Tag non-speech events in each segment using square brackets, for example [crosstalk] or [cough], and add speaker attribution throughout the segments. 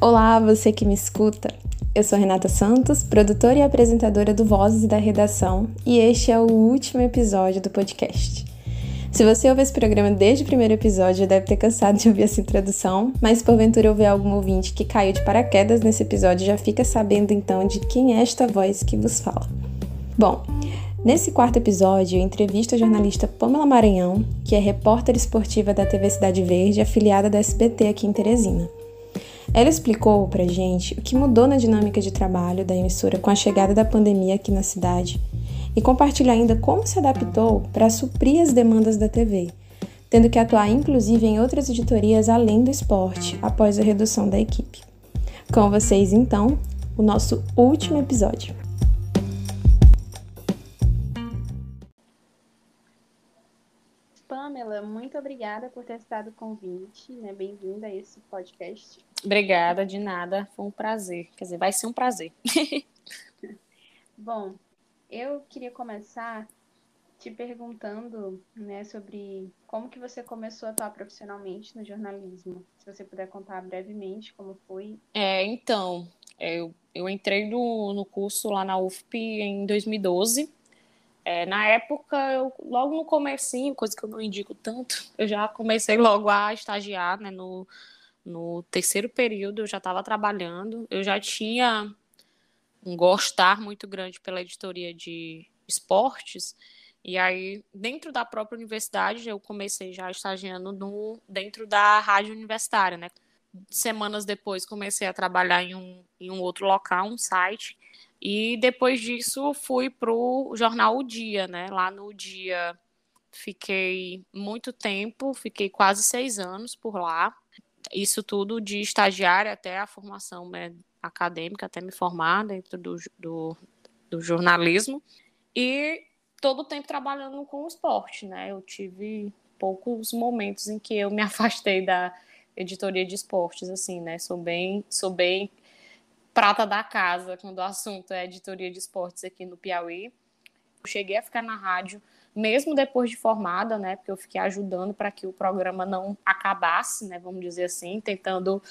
Speaker 1: Olá, você que me escuta. Eu sou Renata Santos, produtora e apresentadora do Vozes da Redação, e este é o último episódio do podcast. Se você ouve esse programa desde o primeiro episódio, deve ter cansado de ouvir essa introdução, mas porventura houver algum ouvinte que caiu de paraquedas nesse episódio, já fica sabendo então de quem é esta voz que vos fala. Bom, nesse quarto episódio eu entrevisto a jornalista Pamela Maranhão, que é repórter esportiva da TV Cidade Verde, afiliada da SBT aqui em Teresina. Ela explicou pra gente o que mudou na dinâmica de trabalho da emissora com a chegada da pandemia aqui na cidade e compartilha ainda como se adaptou para suprir as demandas da TV, tendo que atuar inclusive em outras editorias além do esporte após a redução da equipe. Com vocês, então, o nosso último episódio. Pamela, muito obrigada por ter estado convite, né? Bem-vinda a esse podcast.
Speaker 2: Obrigada, de nada. Foi um prazer. Quer dizer, vai ser um prazer. [laughs]
Speaker 1: Bom, eu queria começar te perguntando, né, sobre como que você começou a atuar profissionalmente no jornalismo. Se você puder contar brevemente como foi.
Speaker 2: É, então, eu, eu entrei no, no curso lá na UFP em 2012. É, na época, eu, logo no comecinho, coisa que eu não indico tanto, eu já comecei logo a estagiar, né, no, no terceiro período eu já estava trabalhando, eu já tinha um gostar muito grande pela editoria de esportes. E aí, dentro da própria universidade, eu comecei já estagiando no, dentro da rádio universitária, né? Semanas depois, comecei a trabalhar em um, em um outro local, um site. E depois disso, fui para o jornal O Dia, né? Lá no Dia, fiquei muito tempo, fiquei quase seis anos por lá. Isso tudo de estagiária até a formação né, acadêmica até me formar dentro do, do, do jornalismo e todo o tempo trabalhando com o esporte, né? Eu tive poucos momentos em que eu me [laughs] afastei da editoria de esportes, assim, né? Sou bem, sou bem prata da casa quando o assunto é editoria de esportes aqui no Piauí. Cheguei a ficar na rádio mesmo depois de formada, né, porque eu fiquei ajudando para que o programa não acabasse, né, vamos dizer assim, tentando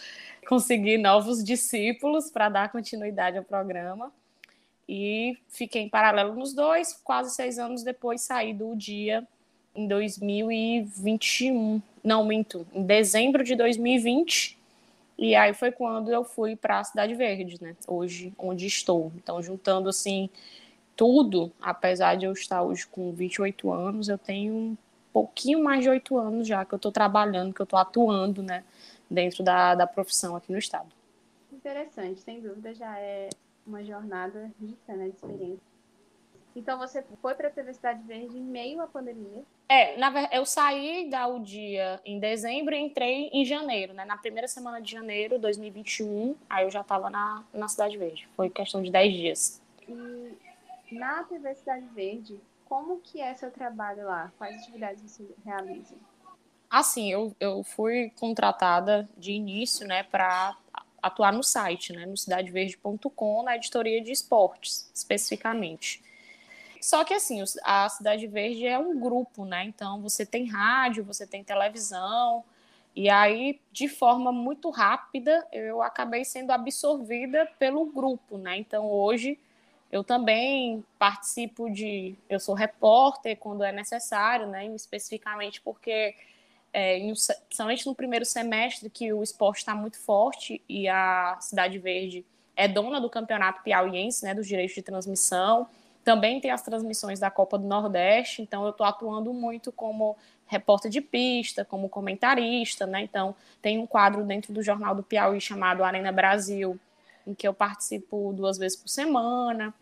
Speaker 2: conseguir novos discípulos para dar continuidade ao programa. E fiquei em paralelo nos dois, quase seis anos depois saí do dia em 2021, não minto, em dezembro de 2020. E aí foi quando eu fui para a Cidade Verde, né? Hoje, onde estou. Então, juntando assim tudo, apesar de eu estar hoje com 28 anos, eu tenho um pouquinho mais de oito anos já que eu estou trabalhando, que eu estou atuando, né, dentro da, da profissão aqui no estado.
Speaker 1: Interessante, sem dúvida já é uma jornada rica, né, de experiência. Então você foi para a TV Cidade Verde em meio à pandemia?
Speaker 2: É, na verdade, eu saí da UDIA em dezembro e entrei em janeiro, né? Na primeira semana de janeiro de 2021, aí eu já estava na, na Cidade Verde. Foi questão de 10 dias.
Speaker 1: E na TV Cidade Verde, como que é seu trabalho lá? Quais atividades você realiza?
Speaker 2: Assim, eu, eu fui contratada de início, né, para atuar no site, né, no cidadeverde.com, na editoria de esportes, especificamente. Só que assim, a Cidade Verde é um grupo, né? Então você tem rádio, você tem televisão, e aí, de forma muito rápida, eu acabei sendo absorvida pelo grupo, né? Então hoje eu também participo de. Eu sou repórter quando é necessário, né? Especificamente porque, é, principalmente no primeiro semestre, que o esporte está muito forte e a Cidade Verde é dona do campeonato piauiense, né? Dos direitos de transmissão. Também tem as transmissões da Copa do Nordeste, então eu estou atuando muito como repórter de pista, como comentarista, né? Então, tem um quadro dentro do Jornal do Piauí chamado Arena Brasil, em que eu participo duas vezes por semana.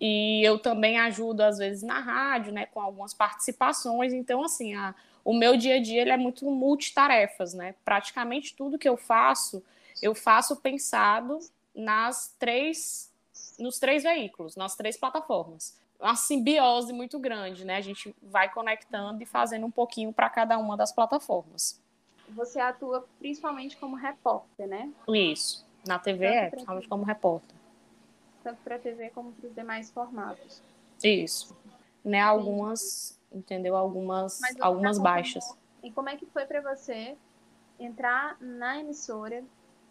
Speaker 2: E eu também ajudo, às vezes, na rádio, né, com algumas participações. Então, assim, a, o meu dia a dia ele é muito multitarefas, né? Praticamente tudo que eu faço, eu faço pensado nas três, nos três veículos, nas três plataformas. Uma simbiose muito grande, né? A gente vai conectando e fazendo um pouquinho para cada uma das plataformas.
Speaker 1: Você atua principalmente como repórter, né?
Speaker 2: Isso. Na TV é, principalmente como repórter.
Speaker 1: Tanto para a TV como para os demais formatos.
Speaker 2: Isso. Né, algumas, entendeu? Algumas, algumas baixas.
Speaker 1: E como é que foi para você entrar na emissora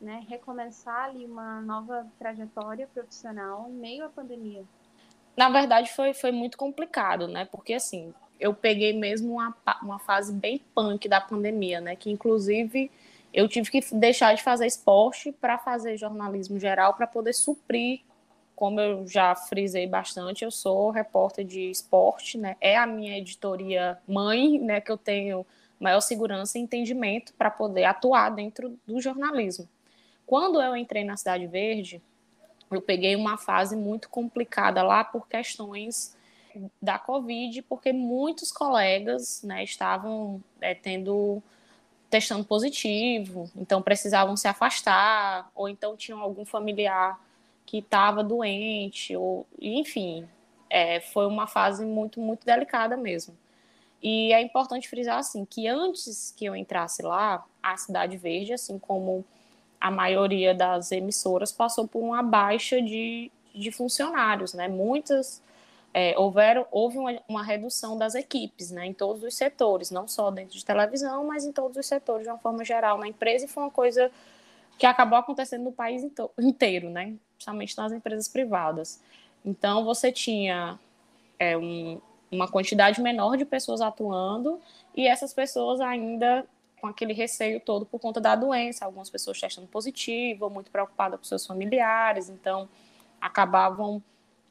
Speaker 3: né, recomeçar ali uma nova trajetória profissional em meio à pandemia?
Speaker 2: Na verdade, foi, foi muito complicado, né? Porque, assim, eu peguei mesmo uma, uma fase bem punk da pandemia, né? Que, inclusive, eu tive que deixar de fazer esporte para fazer jornalismo geral, para poder suprir como eu já frisei bastante, eu sou repórter de esporte, né? É a minha editoria mãe, né? Que eu tenho maior segurança e entendimento para poder atuar dentro do jornalismo. Quando eu entrei na Cidade Verde, eu peguei uma fase muito complicada lá por questões da Covid, porque muitos colegas né, estavam é, tendo testando positivo, então precisavam se afastar, ou então tinham algum familiar que estava doente, ou enfim, é, foi uma fase muito, muito delicada mesmo. E é importante frisar assim que antes que eu entrasse lá, a Cidade Verde, assim como a maioria das emissoras, passou por uma baixa de, de funcionários, né? Muitas é, houveram, houve uma, uma, redução das equipes, né? Em todos os setores, não só dentro de televisão, mas em todos os setores de uma forma geral na empresa, e foi uma coisa que acabou acontecendo no país inteiro, né? Principalmente nas empresas privadas. Então, você tinha é, um, uma quantidade menor de pessoas atuando e essas pessoas ainda com aquele receio todo por conta da doença, algumas pessoas testando positivo, muito preocupadas com seus familiares, então acabavam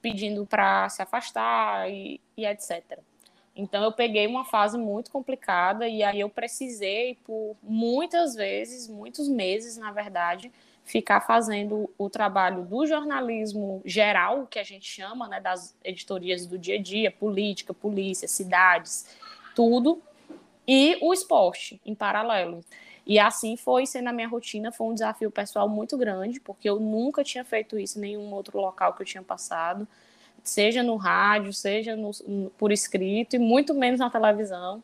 Speaker 2: pedindo para se afastar e, e etc. Então eu peguei uma fase muito complicada e aí eu precisei por muitas vezes, muitos meses, na verdade, ficar fazendo o trabalho do jornalismo geral, que a gente chama, né, das editorias do dia a dia, política, polícia, cidades, tudo, e o esporte em paralelo. E assim foi sendo a minha rotina, foi um desafio pessoal muito grande, porque eu nunca tinha feito isso em nenhum outro local que eu tinha passado seja no rádio, seja no, por escrito, e muito menos na televisão.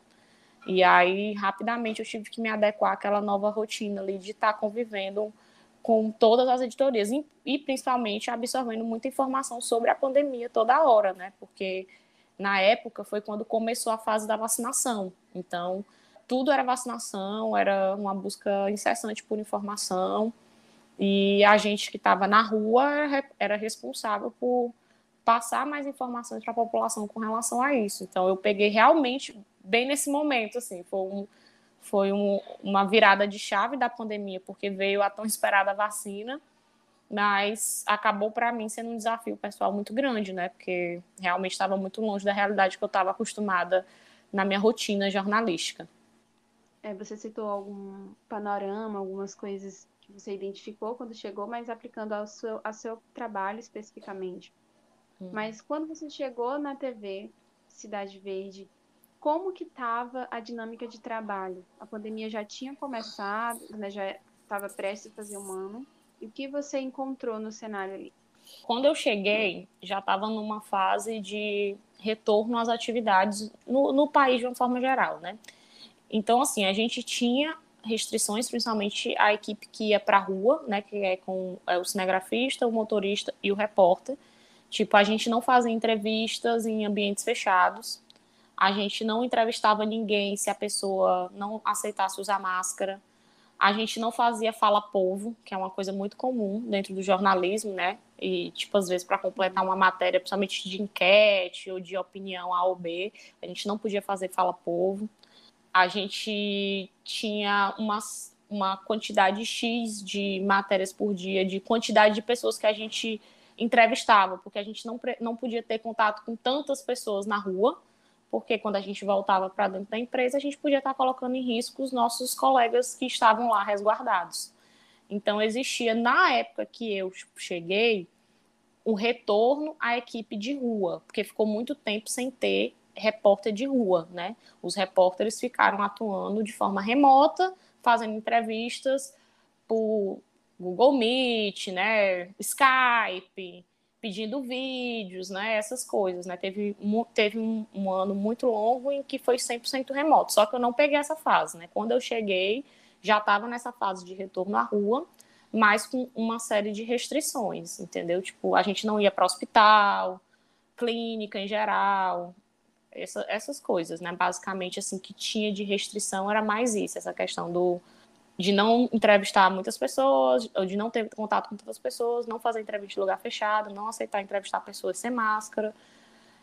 Speaker 2: E aí, rapidamente, eu tive que me adequar àquela nova rotina ali de estar convivendo com todas as editorias e, e principalmente absorvendo muita informação sobre a pandemia toda hora, né? Porque na época foi quando começou a fase da vacinação. Então, tudo era vacinação, era uma busca incessante por informação. E a gente que estava na rua era, responsável por passar mais informações para a população com relação a isso. Então, eu peguei realmente bem nesse momento, assim, foi, um, foi um, uma virada de chave da pandemia, porque veio a tão esperada vacina, mas acabou para mim sendo um desafio pessoal muito grande, né? Porque realmente estava muito longe da realidade que eu estava acostumada na minha rotina jornalística.
Speaker 3: É, você citou algum panorama, algumas coisas que você identificou quando chegou, mas aplicando ao seu, ao seu trabalho especificamente. Uhum. Mas quando você chegou na TV Cidade Verde, como que estava a dinâmica de trabalho? A pandemia já tinha começado, né, já estava prestes a fazer um ano. E o que você encontrou no cenário ali?
Speaker 2: Quando eu cheguei, já estava numa fase de retorno às atividades no, no país de uma forma geral, né? Então, assim, a gente tinha restrições, principalmente a equipe que ia para a rua, né, que é com é, o cinegrafista, o motorista e o repórter, Tipo, a gente não fazia entrevistas em ambientes fechados. A gente não entrevistava ninguém se a pessoa não aceitasse usar máscara. A gente não fazia fala povo, que é uma coisa muito comum dentro do jornalismo, né? E, tipo, às vezes, para completar uma matéria, principalmente de enquete ou de opinião A ou B, a gente não podia fazer fala povo. A gente tinha uma, uma quantidade X de matérias por dia, de quantidade de pessoas que a gente entrevistava, porque a gente não, não podia ter contato com tantas pessoas na rua, porque quando a gente voltava para dentro da empresa, a gente podia estar colocando em risco os nossos colegas que estavam lá resguardados. Então, existia, na época que eu cheguei, o retorno à equipe de rua, porque ficou muito tempo sem ter repórter de rua, né? Os repórteres ficaram atuando de forma remota, fazendo entrevistas por Google Meet, né, Skype, pedindo vídeos, né, essas coisas, né, teve, teve um, um, ano muito longo em que foi 100% remoto, só que eu não peguei essa fase, né, quando eu cheguei, já estava nessa fase de retorno à rua, mas com uma série de restrições, entendeu, tipo, a gente não ia para hospital, clínica em geral, essa, essas coisas, né, basicamente, assim, que tinha de restrição era mais isso, essa questão do de não entrevistar muitas pessoas, ou de não ter contato com tantas pessoas, não fazer entrevista em lugar fechado, não aceitar entrevistar pessoas sem máscara.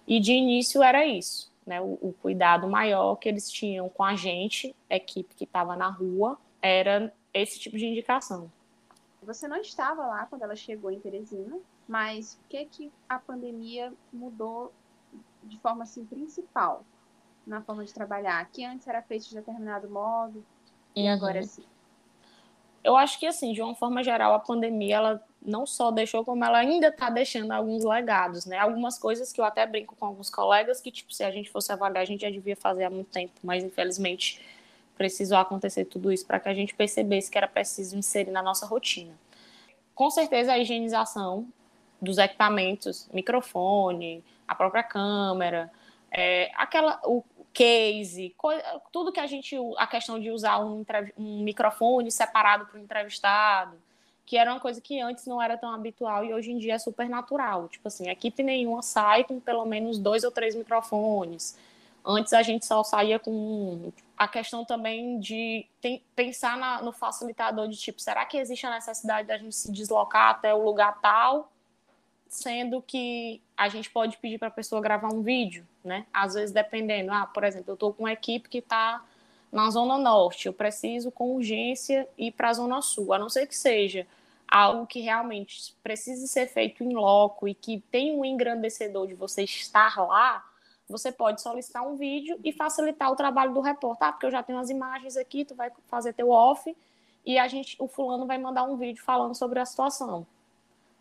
Speaker 2: E de início era isso, né? O, o cuidado maior que eles tinham com a gente, equipe que estava na rua, era esse tipo de indicação.
Speaker 3: Você não estava lá quando ela chegou em Teresina, mas o que que a pandemia mudou de forma assim principal na forma de trabalhar? Que antes era feito de determinado modo e uhum. agora é sim.
Speaker 2: Eu acho que assim, de uma forma geral, a pandemia ela não só deixou como ela ainda está deixando alguns legados, né? Algumas coisas que eu até brinco com alguns colegas que tipo se a gente fosse avaliar a gente já devia fazer há muito tempo, mas infelizmente precisou acontecer tudo isso para que a gente percebesse que era preciso inserir na nossa rotina. Com certeza a higienização dos equipamentos, microfone, a própria câmera, é, aquela, o case, tudo que a gente, a questão de usar um, um microfone separado para o entrevistado, que era uma coisa que antes não era tão habitual e hoje em dia é super natural. Tipo assim, equipe nenhuma sai com pelo menos dois ou três microfones. Antes a gente só saía com. A questão também de tem, pensar na, no facilitador de tipo, será que existe a necessidade da gente se deslocar até o lugar tal? Sendo que a gente pode pedir para a pessoa gravar um vídeo, né? Às vezes dependendo, ah, por exemplo, eu estou com uma equipe que está na zona norte, eu preciso com urgência ir para a zona sul, a não ser que seja algo que realmente precise ser feito em loco e que tem um engrandecedor de você estar lá, você pode solicitar um vídeo e facilitar o trabalho do repórter, ah, porque eu já tenho as imagens aqui, tu vai fazer teu off e a gente, o fulano vai mandar um vídeo falando sobre a situação.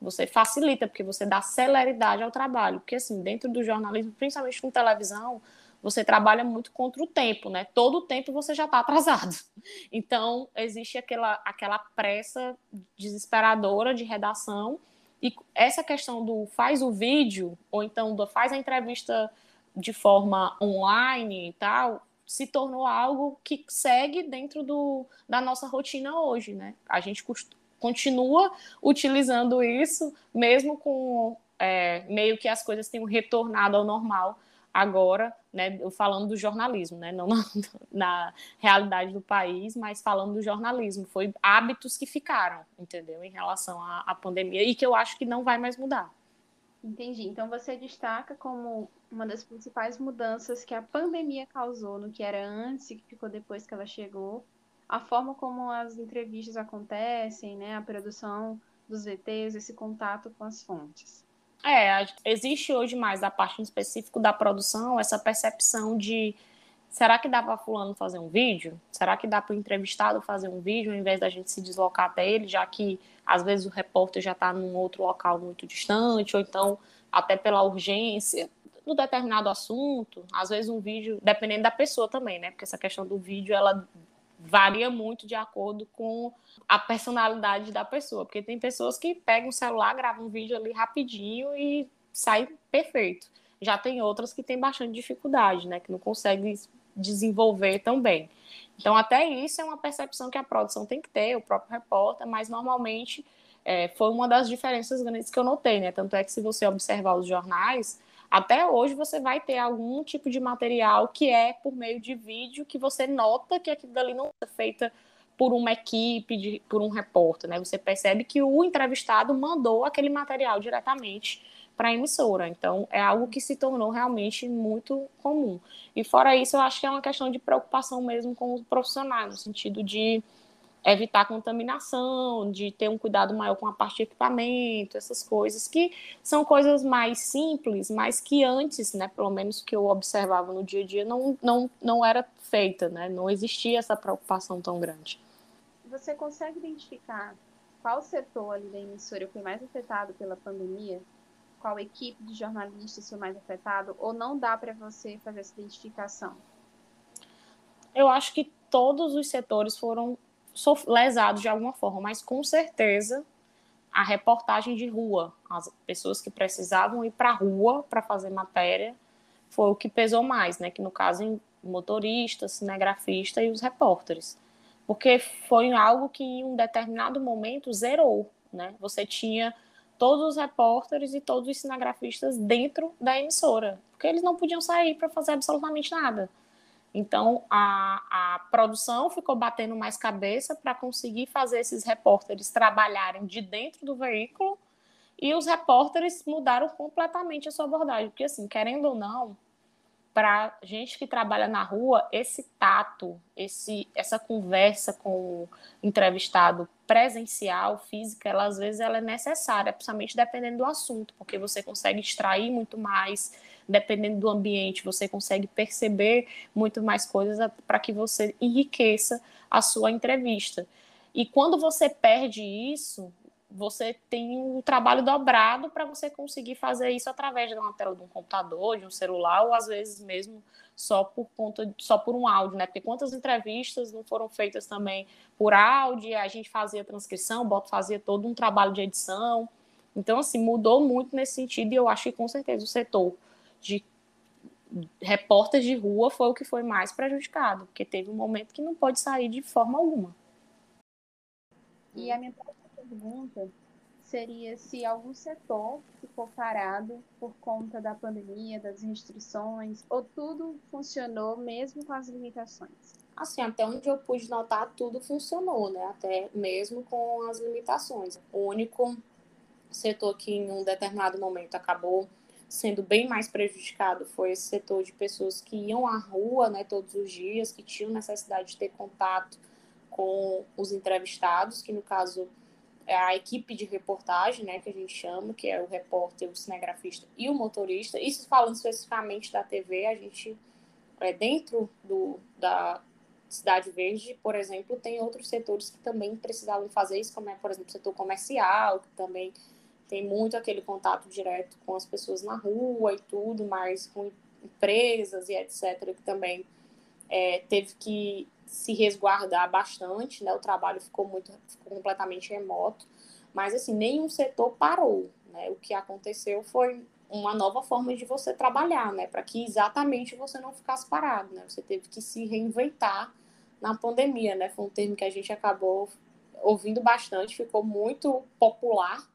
Speaker 2: Você facilita, porque você dá celeridade ao trabalho. Porque, assim, dentro do jornalismo, principalmente com televisão, você trabalha muito contra o tempo, né? Todo o tempo você já está atrasado. [laughs] Então, existe aquela, aquela pressa desesperadora de redação. E essa questão do faz o vídeo, ou então do faz a entrevista de forma online e tal, se tornou algo que segue dentro do, da nossa rotina hoje, né? A gente continua utilizando isso, mesmo com é, meio que as coisas tenham retornado ao normal agora, né, falando do jornalismo, né, não na, [laughs] na, realidade do país, mas falando do jornalismo, foi hábitos que ficaram, entendeu, em relação à, à pandemia e que eu acho que não vai mais mudar.
Speaker 3: Entendi. Então você destaca como uma das principais mudanças que a pandemia causou no que era antes e que ficou depois que ela chegou, a forma como as entrevistas acontecem, né, a produção dos VTs, esse contato com as fontes.
Speaker 2: É, existe hoje mais a parte em específico da produção, essa percepção de será que dá para fulano fazer um vídeo? Será que dá para o entrevistado fazer um vídeo ao invés da gente se deslocar até ele, já que às vezes o repórter já está num outro local muito distante, ou então até pela urgência do determinado assunto, às vezes um vídeo, dependendo da pessoa também, né? Porque essa questão do vídeo, ela varia muito de acordo com a personalidade da pessoa, porque tem pessoas que pegam o celular, gravam um vídeo ali rapidinho e sai perfeito. Já tem outras que têm bastante dificuldade, né, que não conseguem desenvolver tão bem. Então, até isso é uma percepção que a produção tem que ter, o próprio repórter, mas normalmente é, foi uma das diferenças grandes que eu notei, né? Tanto é que se você observar os jornais, até hoje você vai ter algum tipo de material que é por meio de vídeo que você nota que aquilo dali não é feita por uma equipe, de, por um repórter, né? Você percebe que o entrevistado mandou aquele material diretamente para a emissora. Então, é algo que se tornou realmente muito comum. E fora isso, eu acho que é uma questão de preocupação mesmo com os profissionais, no sentido de evitar contaminação, de ter um cuidado maior com a parte de equipamento, essas coisas que são coisas mais simples, mas que antes, né, pelo menos que eu observava no dia a dia, não, não, não era feita, né, não existia essa preocupação tão grande.
Speaker 3: Você consegue identificar qual setor ali da emissora foi mais afetado pela pandemia? Qual equipe de jornalistas foi mais afetado? Ou não dá para você fazer essa identificação?
Speaker 2: Eu acho que todos os setores foram lesados de alguma forma, mas com certeza a reportagem de rua, as pessoas que precisavam ir para a rua para fazer matéria, foi o que pesou mais, né? Que no caso, motoristas, cinegrafista e os repórteres. Porque foi algo que em um determinado momento zerou, né? Você tinha todos os repórteres e todos os cinegrafistas dentro da emissora, porque eles não podiam sair para fazer absolutamente nada. Então, a, a produção ficou batendo mais cabeça para conseguir fazer esses repórteres trabalharem de dentro do veículo e os repórteres mudaram completamente a sua abordagem, porque, assim, querendo ou não, para gente que trabalha na rua, esse tato, esse, essa conversa com o entrevistado presencial, física, ela às vezes ela é necessária, principalmente dependendo do assunto, porque você consegue extrair muito mais, dependendo do ambiente, você consegue perceber muito mais coisas para que você enriqueça a sua entrevista. E quando você perde isso, você tem um trabalho dobrado para você conseguir fazer isso através de uma tela de um computador, de um celular, ou às vezes mesmo só por conta só por um áudio, né? Porque quantas entrevistas não foram feitas também por áudio, a gente fazia transcrição, bota fazia todo um trabalho de edição. Então, assim, mudou muito nesse sentido, e eu acho que com certeza o setor de repórteres de rua foi o que foi mais prejudicado, porque teve um momento que não pode sair de forma alguma.
Speaker 3: E a minha pergunta seria se algum setor ficou parado por conta da pandemia, das restrições, ou tudo funcionou mesmo com as limitações?
Speaker 2: Assim, até onde eu pude notar, tudo funcionou, né? Até mesmo com as limitações. O único setor que em um determinado momento acabou sendo bem mais prejudicado foi esse setor de pessoas que iam à rua, né, todos os dias, que tinham necessidade de ter contato com os entrevistados, que no caso é a equipe de reportagem, né, que a gente chama, que é o repórter, o cinegrafista e o motorista. Isso falando especificamente da TV, a gente, é, dentro do, da Cidade Verde, por exemplo, tem outros setores que também precisavam fazer isso, como é, por exemplo, o setor comercial, que também tem muito aquele contato direto com as pessoas na rua e tudo, mas com empresas e etc., que também é, teve que se resguardar bastante, né? O trabalho ficou muito, ficou completamente remoto, mas assim nenhum setor parou, né? O que aconteceu foi uma nova forma de você trabalhar, né? Para que exatamente você não ficasse parado, né? Você teve que se reinventar na pandemia, né? Foi um termo que a gente acabou ouvindo bastante, ficou muito popular,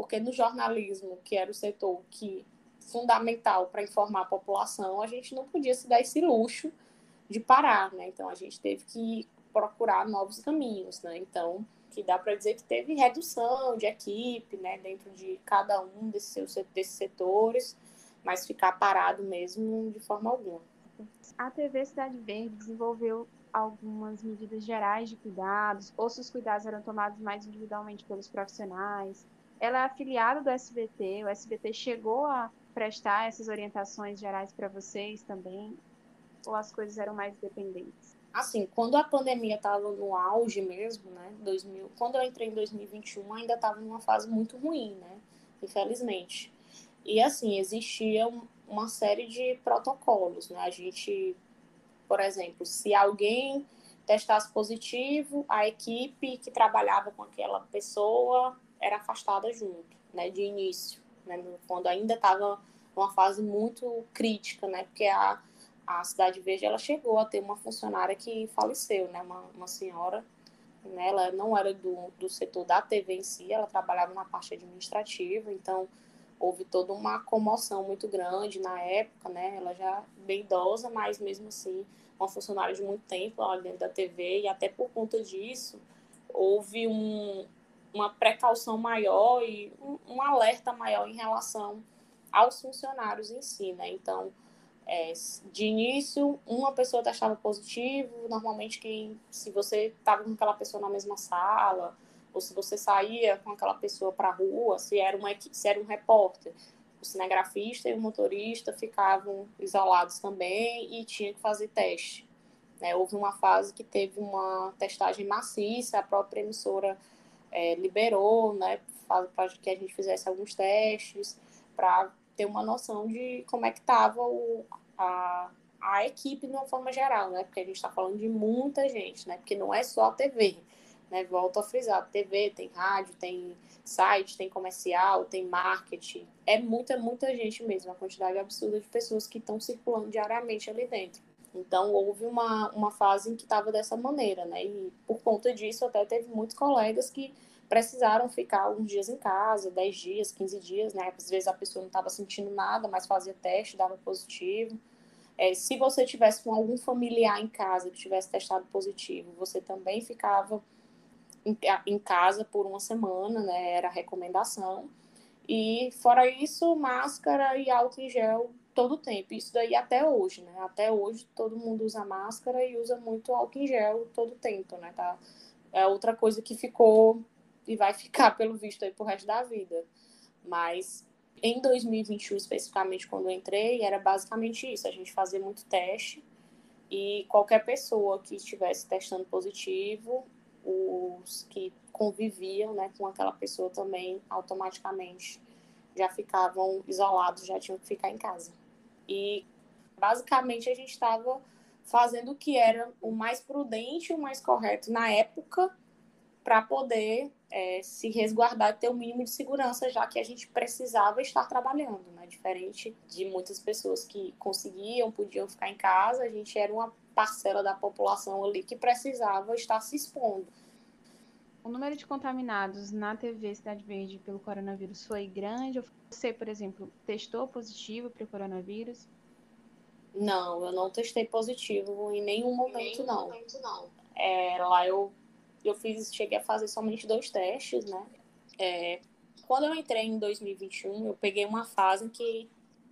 Speaker 2: porque no jornalismo, que era o setor que fundamental para informar a população, a gente não podia se dar esse luxo de parar, né? Então a gente teve que procurar novos caminhos, né? Então, que dá para dizer que teve redução de equipe, né, dentro de cada um desses, desses setores, mas ficar parado mesmo de forma alguma.
Speaker 3: A TV Cidade Verde desenvolveu algumas medidas gerais de cuidados, ou se os cuidados eram tomados mais individualmente pelos profissionais. Ela é afiliada do SBT, o SBT chegou a prestar essas orientações gerais para vocês também ou as coisas eram mais dependentes?
Speaker 2: Assim, quando a pandemia estava no auge mesmo, né, 2000, quando eu entrei em 2021, ainda estava numa fase muito ruim, né, infelizmente. E assim, existia uma série de protocolos, né, a gente, por exemplo, se alguém testasse positivo, a equipe que trabalhava com aquela pessoa era afastada junto, né, de início, né, quando ainda estava numa fase muito crítica, né, porque a a Cidade Verde ela chegou a ter uma funcionária que faleceu, né? Uma, uma senhora, né? Ela não era do, do setor da TV em si, ela trabalhava na parte administrativa, então houve toda uma comoção muito grande na época, né? Ela já bem idosa, mas mesmo assim uma funcionária de muito tempo lá dentro da TV e até por conta disso houve um, uma precaução maior e um, um alerta maior em relação aos funcionários em si, né? Então é, de início, uma pessoa testava positivo, normalmente quem, se você estava com aquela pessoa na mesma sala, ou se você saía com aquela pessoa para a rua, se era, uma, se era um repórter, o cinegrafista e o motorista ficavam isolados também e tinha que fazer teste. Né? Houve uma fase que teve uma testagem maciça, a própria emissora é, liberou né, para que a gente fizesse alguns testes, para ter uma noção de como é que estava a, a equipe de uma forma geral, né? Porque a gente está falando de muita gente, né? Porque não é só a TV, né? Volto a frisar, TV, tem rádio, tem site, tem comercial, tem marketing. É muita, muita gente mesmo, a quantidade absurda de pessoas que estão circulando diariamente ali dentro. Então, houve uma, uma fase em que estava dessa maneira, né? E por conta disso, até teve muitos colegas que precisaram ficar alguns dias em casa, 10 dias, 15 dias, né? Às vezes a pessoa não estava sentindo nada, mas fazia teste, dava positivo. É, se você tivesse com algum familiar em casa que tivesse testado positivo, você também ficava em, em casa por uma semana, né? Era a recomendação. E fora isso, máscara e álcool em gel todo o tempo. Isso daí até hoje, né? Até hoje todo mundo usa máscara e usa muito álcool em gel todo o tempo, né? Tá? É outra coisa que ficou e vai [laughs] ficar, pelo visto, aí pro resto da vida. Mas em 2021, especificamente, quando eu entrei, era basicamente isso. A gente fazia muito teste e qualquer pessoa que estivesse testando positivo, os que conviviam né, com aquela pessoa também automaticamente já ficavam isolados, já tinham que ficar em casa. E basicamente a gente estava fazendo o que era o mais prudente, o mais correto na época, para poder é, se resguardar e ter o um mínimo de segurança, já que a gente precisava estar trabalhando, né? Diferente de muitas pessoas que conseguiam, podiam ficar em casa, a gente era uma parcela da população ali que precisava estar se expondo.
Speaker 3: O número de contaminados na TV Cidade Verde pelo coronavírus foi grande? Você, por exemplo, testou positivo para o coronavírus?
Speaker 2: Não, eu não testei positivo em nenhum momento, em nenhum não. Momento, não. É, lá eu, eu fiz, cheguei a fazer somente dois testes, né? É, quando eu entrei em 2021, eu peguei uma fase em que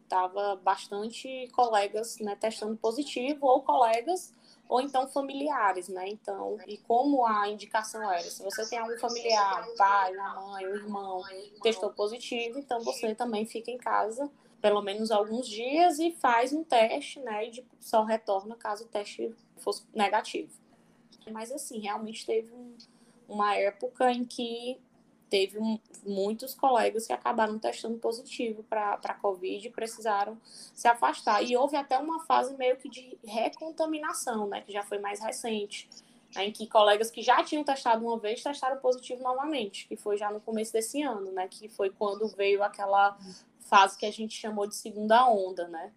Speaker 2: tava bastante colegas né, testando positivo ou colegas ou então familiares, né? Então, e como a indicação era, se você tem algum familiar, pai, mãe, um irmão, testou positivo, então você também fica em casa pelo menos alguns dias e faz um teste, né? E só retorna caso o teste fosse negativo. Mas assim, realmente teve um, uma época em que teve um, muitos colegas que acabaram testando positivo para a Covid e precisaram se afastar. E houve até uma fase meio que de recontaminação, né, que já foi mais recente, né, em que colegas que já tinham testado uma vez testaram positivo novamente, que foi já no começo desse ano, né, que foi quando veio aquela fase que a gente chamou de segunda onda, né.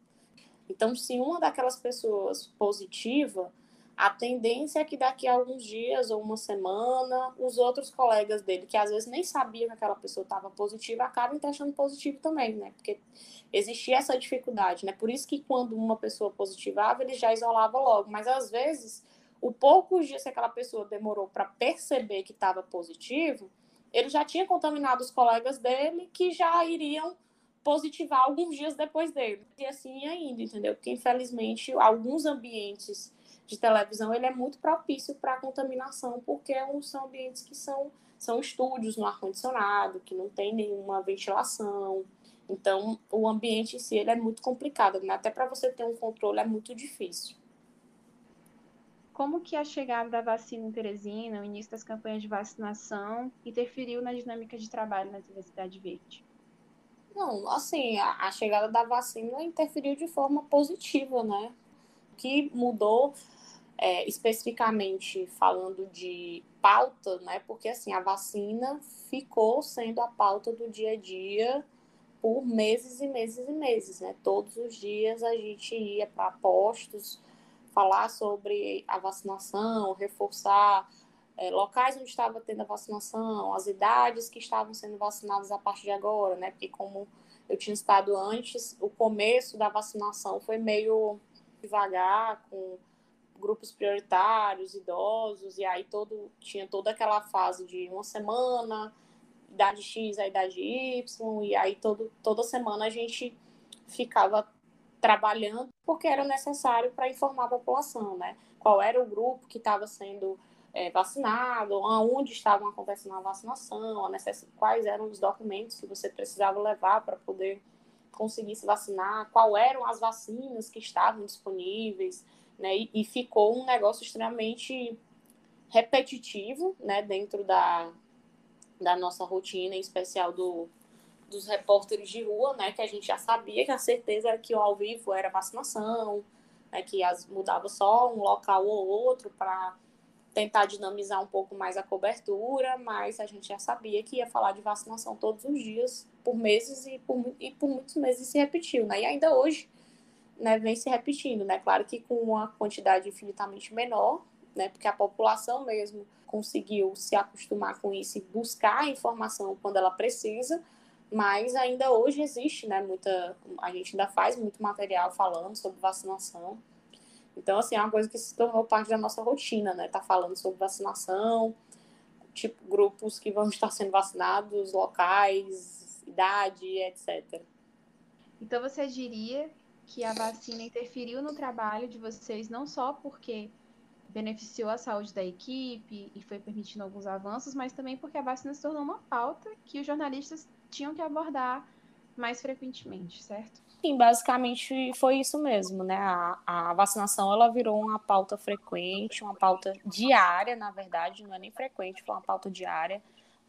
Speaker 2: Então, se uma daquelas pessoas positiva a tendência é que daqui a alguns dias ou uma semana, os outros colegas dele, que às vezes nem sabiam que aquela pessoa estava positiva, acabem testando positivo também, né? Porque existia essa dificuldade, né? Por isso que quando uma pessoa positivava, ele já isolava logo. Mas às vezes, o poucos dias que aquela pessoa demorou para perceber que estava positivo, ele já tinha contaminado os colegas dele que já iriam positivar alguns dias depois dele. E assim ainda, entendeu? Porque infelizmente alguns ambientes de televisão ele é muito propício para contaminação, porque são ambientes que são, são estúdios no ar-condicionado, que não tem nenhuma ventilação. Então, o ambiente em si ele é muito complicado, né? até para você ter um controle é muito difícil.
Speaker 3: Como que a chegada da vacina em Teresina, o início das campanhas de vacinação, interferiu na dinâmica de trabalho na Universidade Verde?
Speaker 2: Não, assim, a, a chegada da vacina interferiu de forma positiva, né? Que mudou é, especificamente falando de pauta, né? Porque assim, a vacina ficou sendo a pauta do dia a dia por meses e meses e meses, né? Todos os dias a gente ia para postos falar sobre a vacinação, reforçar é, locais onde estava tendo a vacinação, as idades que estavam sendo vacinadas a partir de agora, né? Porque como eu tinha estado antes, o começo da vacinação foi meio devagar, com grupos prioritários, idosos, e aí todo, tinha toda aquela fase de uma semana, idade X a idade Y, e aí todo, toda semana a gente ficava trabalhando porque era necessário para informar a população, né? Qual era o grupo que estava sendo é, vacinado, aonde estavam acontecendo a vacinação, a necess... quais eram os documentos que você precisava levar para poder conseguir se vacinar, qual eram as vacinas que estavam disponíveis, né? E, e ficou um negócio extremamente repetitivo, né? Dentro da, da nossa rotina, em especial do, dos repórteres de rua, né? Que a gente já sabia que a certeza era que o ao vivo era vacinação, né? Que as, mudava só um local ou outro para tentar dinamizar um pouco mais a cobertura, mas a gente já sabia que ia falar de vacinação todos os dias, por meses e por, e por muitos meses se repetiu, né? E ainda hoje né, vem se repetindo, né? Claro que com uma quantidade infinitamente menor, né? Porque a população mesmo conseguiu se acostumar com isso e buscar a informação quando ela precisa, mas ainda hoje existe, né, muita, a gente ainda faz muito material falando sobre vacinação. Então, assim, é uma coisa que se tornou parte da nossa rotina, né, tá falando sobre vacinação, tipo, grupos que vão [laughs] estar sendo vacinados, locais, idade, etc.
Speaker 3: Então, você diria que a vacina interferiu no trabalho de vocês, não só porque beneficiou a saúde da equipe e foi permitindo alguns avanços, mas também porque a vacina se tornou uma pauta que os jornalistas tinham que abordar mais frequentemente, certo?
Speaker 2: Sim, basicamente foi isso mesmo, né? A, a vacinação ela virou uma pauta frequente, uma pauta diária, na verdade, não é nem frequente, foi uma pauta diária.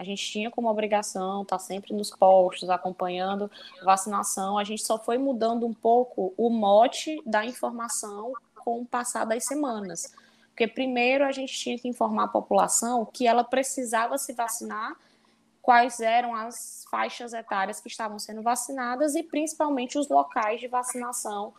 Speaker 2: A gente tinha como obrigação estar sempre nos postos, acompanhando vacinação. A gente só foi mudando um pouco o mote da informação com o passar das semanas. Porque primeiro a gente tinha que informar a população que ela precisava se vacinar, quais eram as faixas etárias que estavam sendo vacinadas e principalmente os locais de vacinação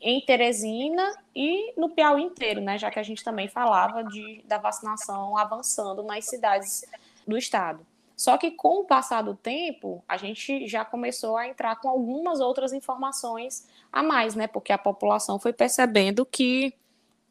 Speaker 2: em Teresina e no Piauí inteiro, né? Já que a gente também falava de, da vacinação avançando nas cidades do estado. Só que com o passar do tempo, a gente já começou a entrar com algumas outras informações a mais, né? Porque a população foi percebendo que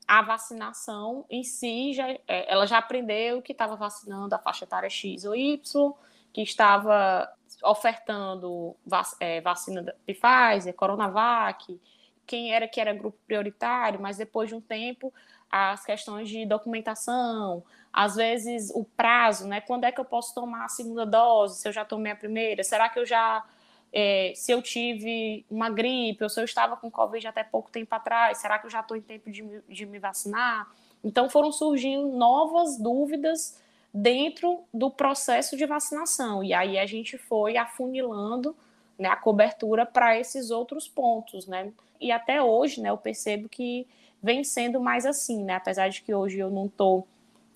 Speaker 2: a vacinação em si, já, é, ela já aprendeu que estava vacinando a faixa etária X ou Y, que estava ofertando é, vacina da Pfizer, Coronavac, quem era que era grupo prioritário, mas depois de um tempo as questões de documentação, às vezes o prazo, né? Quando é que eu posso tomar a segunda dose? Se eu já tomei a primeira? Será que eu já é, se eu tive uma gripe ou se eu estava com Covid até pouco tempo atrás, será que eu já estou em tempo de me, de me vacinar? Então foram surgindo novas dúvidas dentro do processo de vacinação. E aí a gente foi afunilando né, a cobertura para esses outros pontos. Né? E até hoje né, eu percebo que vem sendo mais assim, né? apesar de que hoje eu não estou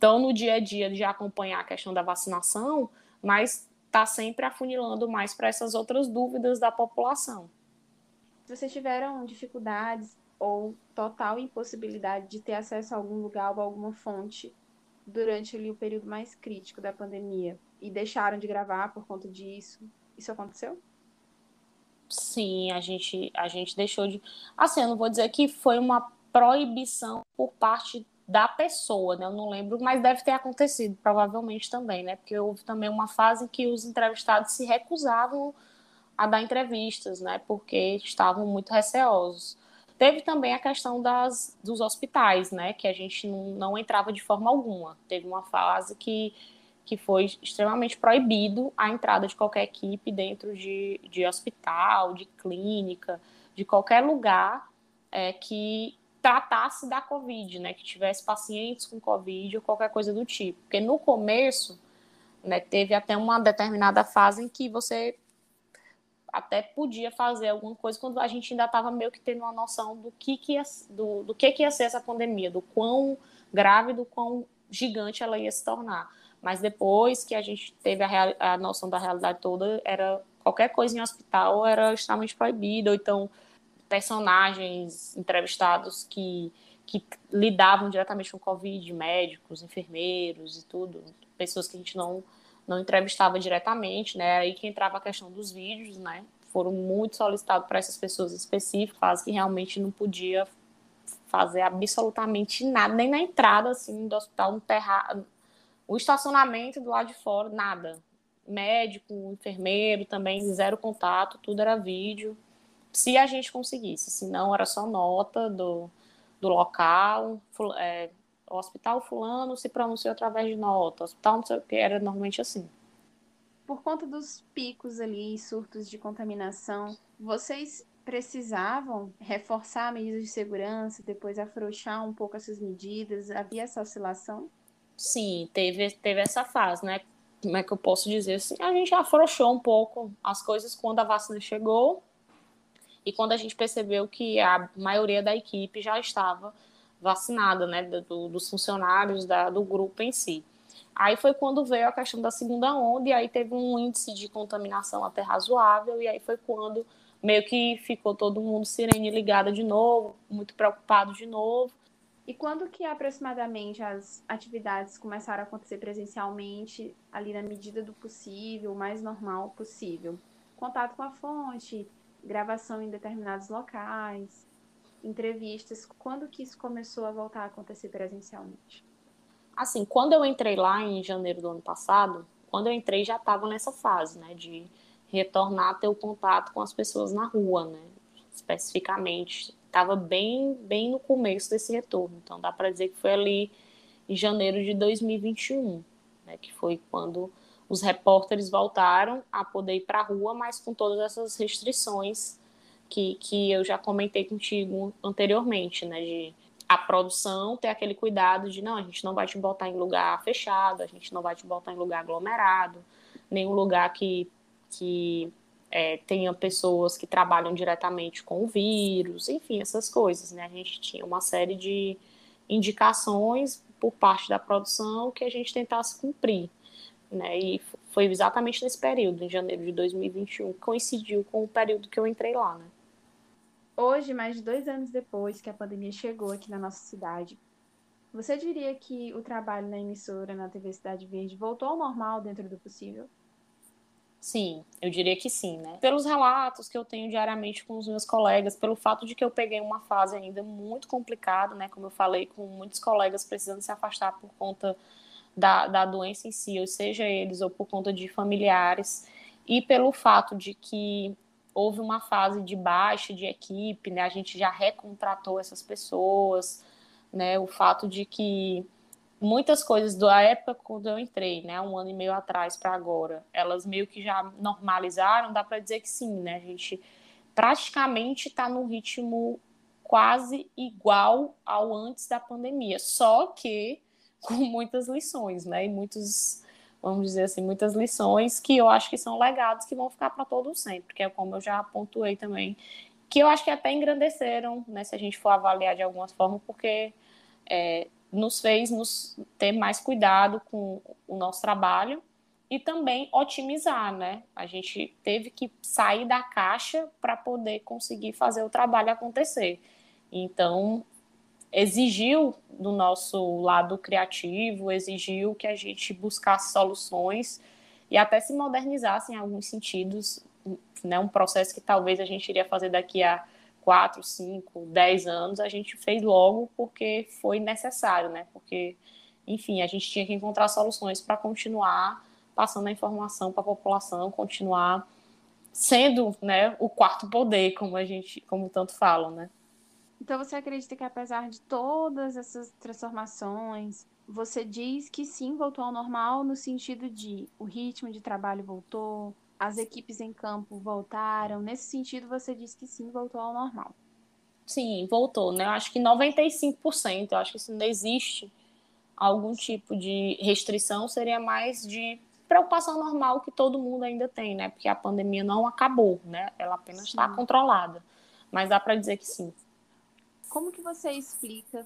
Speaker 2: tão no dia a dia de acompanhar a questão da vacinação, mas está sempre afunilando mais para essas outras dúvidas da população.
Speaker 3: Se vocês tiveram dificuldades ou total impossibilidade de ter acesso a algum lugar ou alguma fonte durante ali, o período mais crítico da pandemia e deixaram de gravar por conta disso, isso aconteceu?
Speaker 2: Sim, a gente, a gente deixou de. Assim, eu não vou dizer que foi uma proibição por parte da pessoa, né? Eu não lembro, mas deve ter acontecido, provavelmente também, né? Porque houve também uma fase em que os entrevistados se recusavam a dar entrevistas, né? Porque estavam muito receosos. Teve também a questão das, dos hospitais, né? Que a gente não, não entrava de forma alguma. Teve uma fase que, que foi extremamente proibido a entrada de qualquer equipe dentro de, de hospital, de clínica, de qualquer lugar é, que tratasse da Covid, né? Que tivesse pacientes com Covid ou qualquer coisa do tipo. Porque no começo, né, teve até uma determinada fase em que você até podia fazer alguma coisa quando a gente ainda estava meio que tendo uma noção do que, que ia, do, do que, que ia ser essa pandemia, do quão grave, do quão gigante ela ia se tornar. Mas depois que a gente teve a, real, a noção da realidade toda, era qualquer coisa em hospital era extremamente proibida, ou então personagens entrevistados que, que lidavam diretamente com Covid, médicos, enfermeiros e tudo, pessoas que a gente não, não entrevistava diretamente, né? Aí que entrava a questão dos vídeos, né? Foram muito solicitados para essas pessoas específicas que realmente não podia fazer absolutamente nada, nem na entrada assim do hospital, no terra... o estacionamento do lado de fora, nada. Médico, enfermeiro também, zero contato, tudo era vídeo se a gente conseguisse, se não era só nota do, do local, é, hospital fulano se pronunciou através de nota, hospital não sei o que, era normalmente assim.
Speaker 3: Por conta dos picos ali, surtos de contaminação, vocês precisavam reforçar medidas de segurança, depois afrouxar um pouco essas medidas? Havia essa oscilação?
Speaker 2: Sim, teve, teve essa fase, né? Como é que eu posso dizer assim? A gente afrouxou um pouco as coisas quando a vacina chegou, e quando a gente percebeu que a maioria da equipe já estava vacinada, né, do, dos funcionários da, do grupo em si. Aí foi quando veio a questão da segunda onda, e aí teve um índice de contaminação até razoável, e aí foi quando meio que ficou todo mundo sirene ligada de novo, muito preocupado de novo.
Speaker 3: E quando que aproximadamente as atividades começaram a acontecer presencialmente, ali na medida do possível, o mais normal possível? contato com a fonte, gravação em determinados locais, entrevistas. Quando que isso começou a voltar a acontecer presencialmente?
Speaker 2: Assim, quando eu entrei lá em janeiro do ano passado, quando eu entrei já estava nessa fase, né, de retornar a ter o contato com as pessoas na rua, né, especificamente. Estava bem, bem no começo desse retorno, então dá para dizer que foi ali em janeiro de 2021, né, que foi quando os repórteres voltaram a poder ir para a rua, mas com todas essas restrições que, que eu já comentei contigo anteriormente, né, de a produção ter aquele cuidado de não, a gente não vai te botar em lugar fechado, a gente não vai te botar em lugar aglomerado, nenhum lugar que, que é, tenha pessoas que trabalham diretamente com o vírus, enfim, essas coisas, né? A gente tinha uma série de indicações por parte da produção que a gente tentasse cumprir, né? E foi exatamente nesse período, em janeiro de 2021, que coincidiu com o período que eu entrei lá, né?
Speaker 3: Hoje, mais de dois anos depois que a pandemia chegou aqui na nossa cidade, você diria que o trabalho na emissora, na TV Cidade Verde, voltou ao normal dentro do possível?
Speaker 2: Sim, eu diria que sim, né? Pelos relatos que eu tenho diariamente com os meus colegas, pelo fato de que eu peguei uma fase ainda muito complicada, né? Como eu falei, com muitos colegas precisando se afastar por conta da, da doença em si, ou seja eles ou por conta de familiares, e pelo fato de que houve uma fase de baixa de equipe, né? A gente já recontratou essas pessoas, né? O fato de que muitas coisas da época quando eu entrei, né, um ano e meio atrás para agora, elas meio que já normalizaram, dá para dizer que sim, né? A gente praticamente está no ritmo quase igual ao antes da pandemia, só que com muitas lições, né? E muitos vamos dizer assim, muitas lições que eu acho que são legados que vão ficar para todos sempre, que é como eu já pontuei também, que eu acho que até engrandeceram, né, se a gente for avaliar de alguma forma, porque é, nos fez nos ter mais cuidado com o nosso trabalho e também otimizar, né? A gente teve que sair da caixa para poder conseguir fazer o trabalho acontecer. Então, exigiu do nosso lado criativo, exigiu que a gente buscasse soluções e até se modernizasse em alguns sentidos, né, um processo que talvez a gente iria fazer daqui a quatro, cinco, dez anos, a gente fez logo porque foi necessário, né? Porque, enfim, a gente tinha que encontrar soluções para continuar passando a informação para a população, continuar sendo, né, o quarto poder, como a gente, como tanto falam, né?
Speaker 3: Então você acredita que apesar de todas essas transformações, você diz que sim, voltou ao normal no sentido de o ritmo de trabalho voltou, as equipes em campo voltaram. Nesse sentido, você diz que sim, voltou ao normal.
Speaker 2: Sim, voltou, né? Eu acho que 95%, eu acho que se não existe algum tipo de restrição, seria mais de preocupação normal que todo mundo ainda tem, né? Porque a pandemia não acabou, né? Ela apenas está controlada. Mas dá para dizer que sim.
Speaker 3: Como que você explica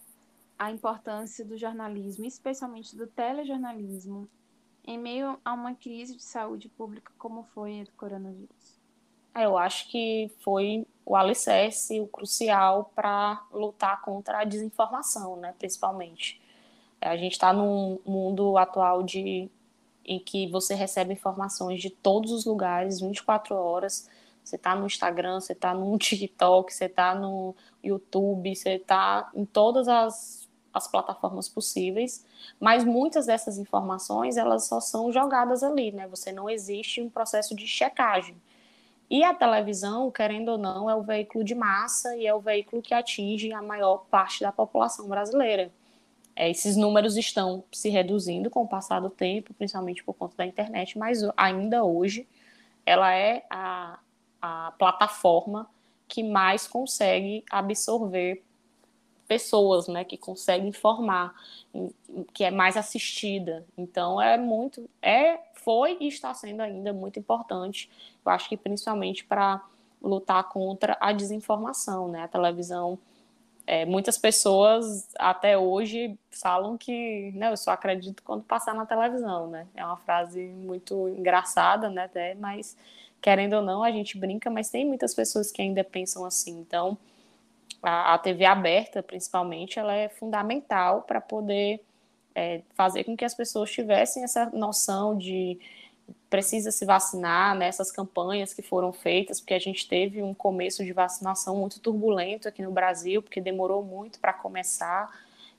Speaker 3: a importância do jornalismo, especialmente do telejornalismo, em meio a uma crise de saúde pública como foi a do coronavírus?
Speaker 2: É, eu acho que foi o alicerce, o crucial para lutar contra a desinformação, né, principalmente. A gente está num mundo atual de, em que você recebe informações de todos os lugares, 24 horas, você está no Instagram, você está no [laughs] TikTok, você está no YouTube, você está em todas as, as plataformas possíveis, mas muitas dessas informações elas só são jogadas ali, né? Você não existe um processo de checagem. E a televisão, querendo ou não, é o veículo de massa e é o veículo que atinge a maior parte da população brasileira. É, esses números estão se reduzindo com o passar do tempo, principalmente por conta da internet, mas ainda hoje ela é a, a plataforma que mais consegue absorver pessoas, né, que consegue informar, que é mais assistida. Então é muito, é, foi e está sendo ainda muito importante. Eu acho que principalmente para lutar contra a desinformação, né? A televisão, é, muitas pessoas até hoje falam que, né, eu só acredito quando passar na televisão, né? É uma frase muito engraçada, né, até, mas querendo ou não, a gente brinca, mas tem muitas pessoas que ainda pensam assim. Então, a, a TV aberta, principalmente, ela é fundamental para poder é, fazer com que as pessoas tivessem essa noção de precisa se vacinar nessas campanhas que foram feitas, porque a gente teve um começo de vacinação muito turbulento aqui no Brasil, porque demorou muito para começar,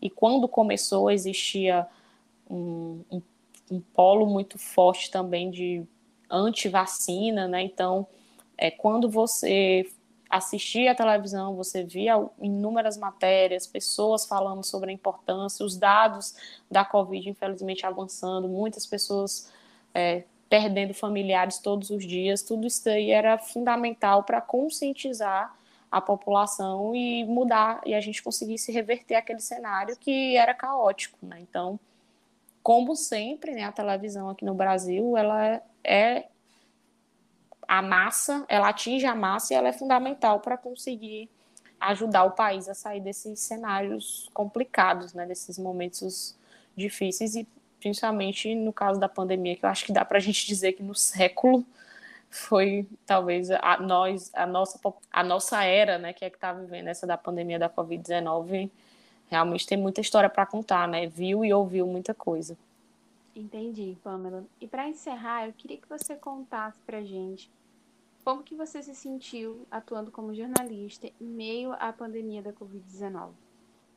Speaker 2: e quando começou existia um, um, um polo muito forte também de anti-vacina, né? Então, é, quando você assistia à televisão, você via inúmeras matérias, pessoas falando sobre a importância, os dados da Covid, infelizmente, avançando, muitas pessoas é, perdendo familiares todos os dias, tudo isso aí era fundamental para conscientizar a população e mudar e a gente conseguisse reverter aquele cenário que era caótico, né? Então, como sempre, né, a televisão aqui no Brasil, ela é a massa, ela atinge a massa e ela é fundamental para conseguir ajudar o país a sair desses cenários complicados, né, desses momentos difíceis e principalmente no caso da pandemia, que eu acho que dá para a gente dizer que no século foi talvez a nós a nossa a nossa era né que é que está vivendo essa da pandemia da covid-19 realmente tem muita história para contar né? Viu e ouviu muita coisa
Speaker 3: entendi Pamela e para encerrar eu queria que você contasse para gente como que você se sentiu atuando como jornalista em meio à pandemia da covid-19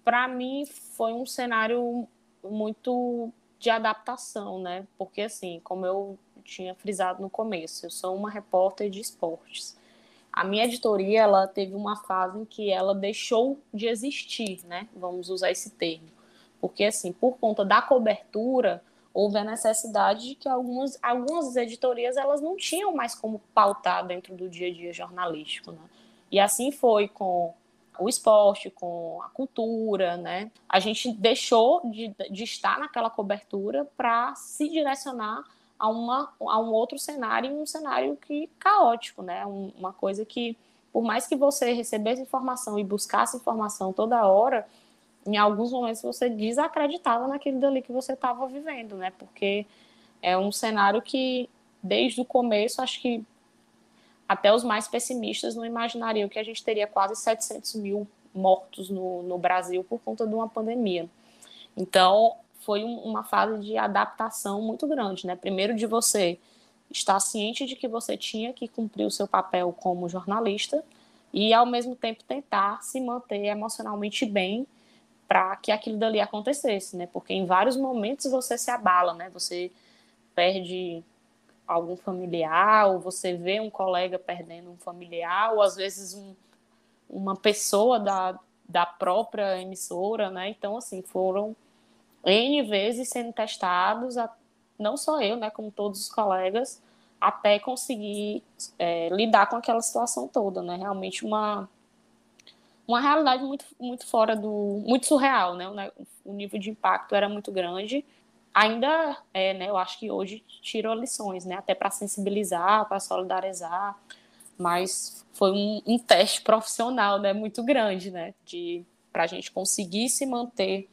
Speaker 2: para mim foi um cenário muito de adaptação, né? Porque, assim, como eu tinha frisado no começo, eu sou uma repórter de esportes. A minha editoria, ela teve uma fase em que ela deixou de existir, né? Vamos usar esse termo. Porque, assim, por conta da cobertura, houve a necessidade de que algumas, algumas editorias, elas não tinham mais como pautar dentro do dia a dia jornalístico, né? E assim foi com o esporte, com a cultura, né? A gente deixou de, de estar naquela cobertura para se direcionar a, uma, a um outro cenário, um cenário que caótico, né? Um, uma coisa que, por mais que você recebesse informação e buscasse informação toda hora, em alguns momentos você desacreditava naquilo dali que você estava vivendo, né? Porque é um cenário que, desde o começo, acho que até os mais pessimistas não imaginariam que a gente teria quase 700 mil mortos no, no Brasil por conta de uma pandemia. Então, foi um, uma fase de adaptação muito grande, né? Primeiro, de você estar ciente de que você tinha que cumprir o seu papel como jornalista e, ao mesmo tempo, tentar se manter emocionalmente bem para que aquilo dali acontecesse, né? Porque em vários momentos você se abala, né? Você perde algum familiar, ou você vê um colega perdendo um familiar, ou às vezes um, uma pessoa da, da própria emissora, né? Então, assim, foram N vezes sendo testados, a, não só eu, né, como todos os colegas, até conseguir é, lidar com aquela situação toda, né? Realmente uma uma realidade muito muito fora do muito surreal, né? O, nível de impacto era muito grande ainda é, né, eu acho que hoje tirou lições, né, até para sensibilizar, para solidarizar, mas foi um, um, teste profissional, né, muito grande, né, de para a gente conseguir se manter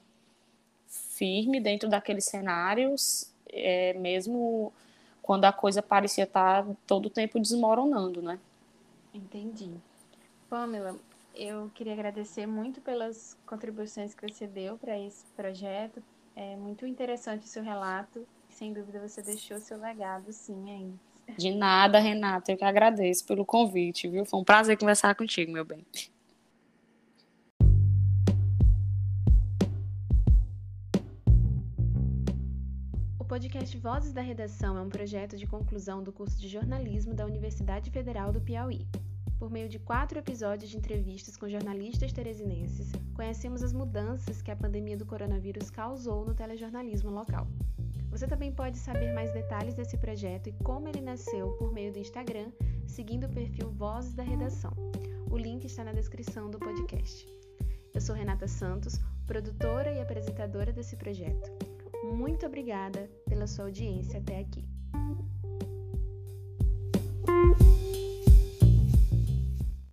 Speaker 2: firme dentro daqueles cenários, é, mesmo quando a coisa parecia estar tá todo o tempo desmoronando, né?
Speaker 3: Entendi. Pamela, eu queria agradecer muito pelas contribuições que você deu para esse projeto, é muito interessante o seu relato. Sem dúvida você deixou seu legado, sim, aí.
Speaker 2: De nada, Renata. Eu que agradeço pelo convite, viu? Foi um prazer conversar contigo, meu bem.
Speaker 1: O podcast Vozes da Redação é um projeto de conclusão do curso de jornalismo da Universidade Federal do Piauí. Por meio de quatro episódios de entrevistas com jornalistas teresinenses, conhecemos as mudanças que a pandemia do coronavírus causou no telejornalismo local. Você também pode saber mais detalhes desse projeto e como ele nasceu por meio do Instagram, seguindo o perfil Vozes da Redação. O link está na descrição do podcast. Eu sou Renata Santos, produtora e apresentadora desse projeto. Muito obrigada pela sua audiência até aqui.